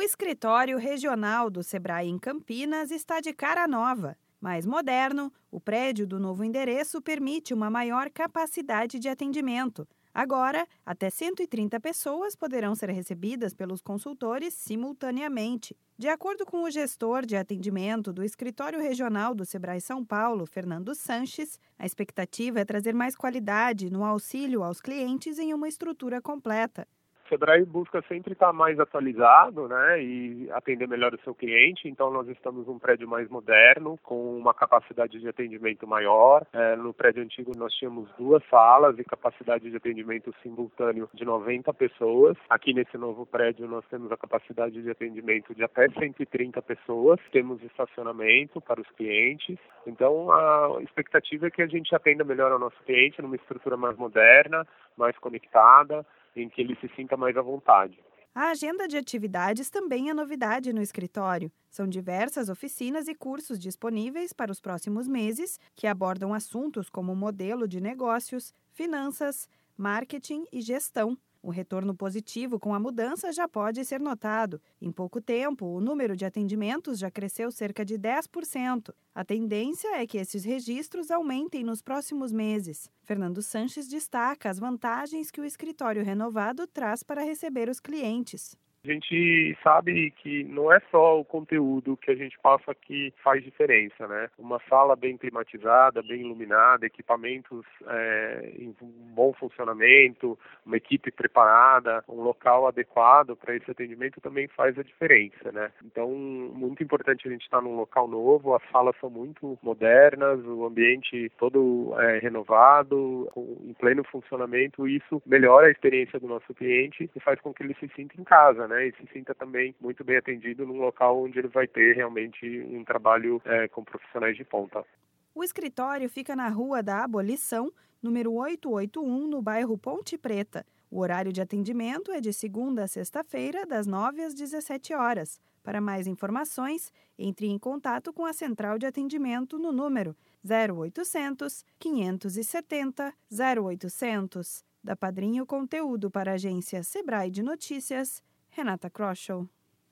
O escritório regional do Sebrae em Campinas está de cara nova. Mais moderno, o prédio do novo endereço permite uma maior capacidade de atendimento. Agora, até 130 pessoas poderão ser recebidas pelos consultores simultaneamente. De acordo com o gestor de atendimento do Escritório Regional do Sebrae São Paulo, Fernando Sanches, a expectativa é trazer mais qualidade no auxílio aos clientes em uma estrutura completa. Sebrae busca sempre estar mais atualizado, né, e atender melhor o seu cliente. Então nós estamos num prédio mais moderno, com uma capacidade de atendimento maior. É, no prédio antigo nós tínhamos duas salas e capacidade de atendimento simultâneo de 90 pessoas. Aqui nesse novo prédio nós temos a capacidade de atendimento de até 130 pessoas. Temos estacionamento para os clientes. Então a expectativa é que a gente atenda melhor ao nosso cliente numa estrutura mais moderna, mais conectada em que ele se sinta mais à vontade. A agenda de atividades também é novidade no escritório. São diversas oficinas e cursos disponíveis para os próximos meses que abordam assuntos como modelo de negócios, finanças, marketing e gestão. O retorno positivo com a mudança já pode ser notado. Em pouco tempo, o número de atendimentos já cresceu cerca de 10%. A tendência é que esses registros aumentem nos próximos meses. Fernando Sanches destaca as vantagens que o escritório renovado traz para receber os clientes. A gente sabe que não é só o conteúdo que a gente passa que faz diferença, né? Uma sala bem climatizada, bem iluminada, equipamentos é, em bom funcionamento, uma equipe preparada, um local adequado para esse atendimento também faz a diferença, né? Então, muito importante a gente estar num local novo, as salas são muito modernas, o ambiente todo é, renovado, em pleno funcionamento, isso melhora a experiência do nosso cliente e faz com que ele se sinta em casa, né? E se sinta também muito bem atendido num local onde ele vai ter realmente um trabalho é, com profissionais de ponta. O escritório fica na Rua da Abolição, número 881, no bairro Ponte Preta. O horário de atendimento é de segunda a sexta-feira, das 9 às 17 horas. Para mais informações, entre em contato com a central de atendimento no número 0800 570 0800. Da Padrinho Conteúdo para a agência Sebrae de Notícias, Renata Kroschel.